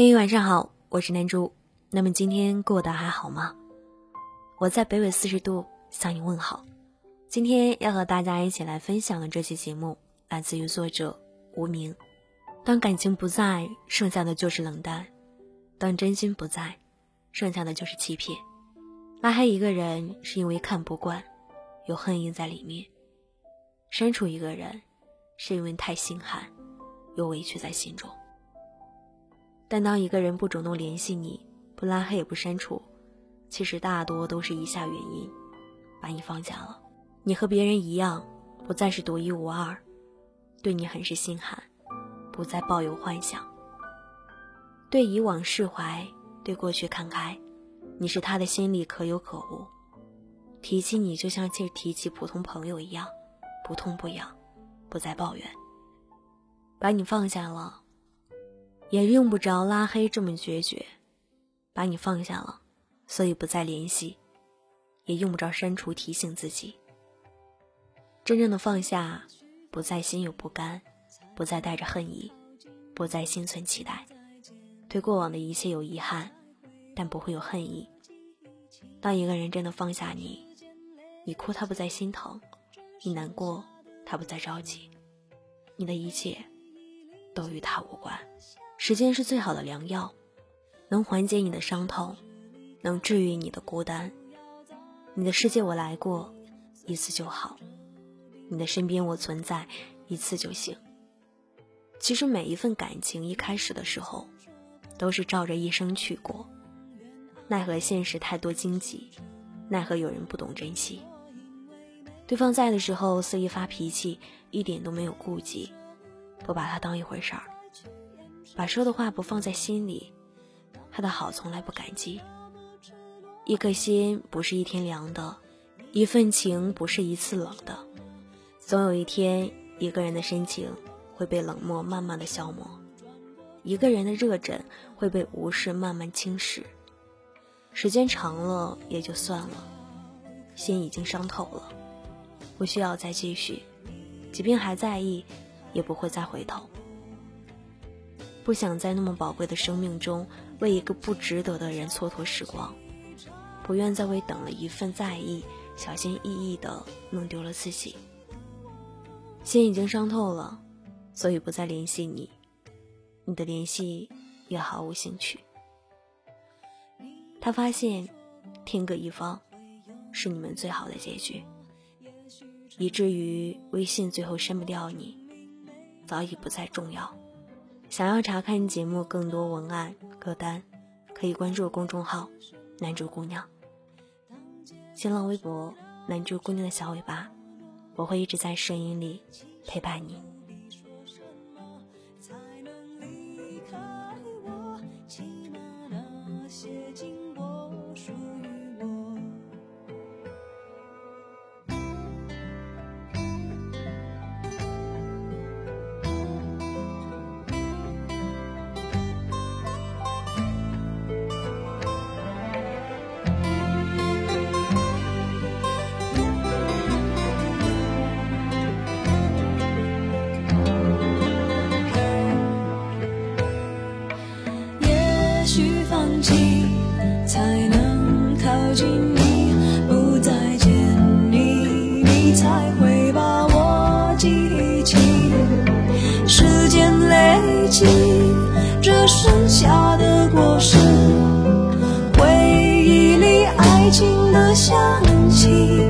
嘿，晚上好，我是南珠。那么今天过得还好吗？我在北纬四十度向你问好。今天要和大家一起来分享的这期节目，来自于作者无名。当感情不在，剩下的就是冷淡；当真心不在，剩下的就是欺骗。拉黑一个人是因为看不惯，有恨意在里面；删除一个人是因为太心寒，有委屈在心中。但当一个人不主动联系你，不拉黑也不删除，其实大多都是以下原因，把你放下了。你和别人一样，不再是独一无二，对你很是心寒，不再抱有幻想，对以往释怀，对过去看开。你是他的心里可有可无，提起你就像是提起普通朋友一样，不痛不痒，不再抱怨。把你放下了。也用不着拉黑这么决绝，把你放下了，所以不再联系，也用不着删除提醒自己。真正的放下，不再心有不甘，不再带着恨意，不再心存期待，对过往的一切有遗憾，但不会有恨意。当一个人真的放下你，你哭他不再心疼，你难过他不再着急，你的一切都与他无关。时间是最好的良药，能缓解你的伤痛，能治愈你的孤单。你的世界我来过一次就好，你的身边我存在一次就行。其实每一份感情一开始的时候，都是照着一生去过，奈何现实太多荆棘，奈何有人不懂珍惜。对方在的时候肆意发脾气，一点都没有顾忌，不把他当一回事儿。把说的话不放在心里，他的好从来不感激。一颗心不是一天凉的，一份情不是一次冷的。总有一天，一个人的深情会被冷漠慢慢的消磨，一个人的热忱会被无视慢慢侵蚀。时间长了也就算了，心已经伤透了，不需要再继续。即便还在意，也不会再回头。不想在那么宝贵的生命中为一个不值得的人蹉跎时光，不愿再为等了一份在意，小心翼翼的弄丢了自己。心已经伤透了，所以不再联系你，你的联系也毫无兴趣。他发现天各一方是你们最好的结局，以至于微信最后删不掉你，早已不再重要。想要查看节目更多文案歌单，可以关注公众号“南珠姑娘”，新浪微博“南珠姑娘的小尾巴”，我会一直在声音里陪伴你。许放弃，才能靠近你，不再见你，你才会把我记起。时间累积，这剩下的果实，回忆里爱情的香气。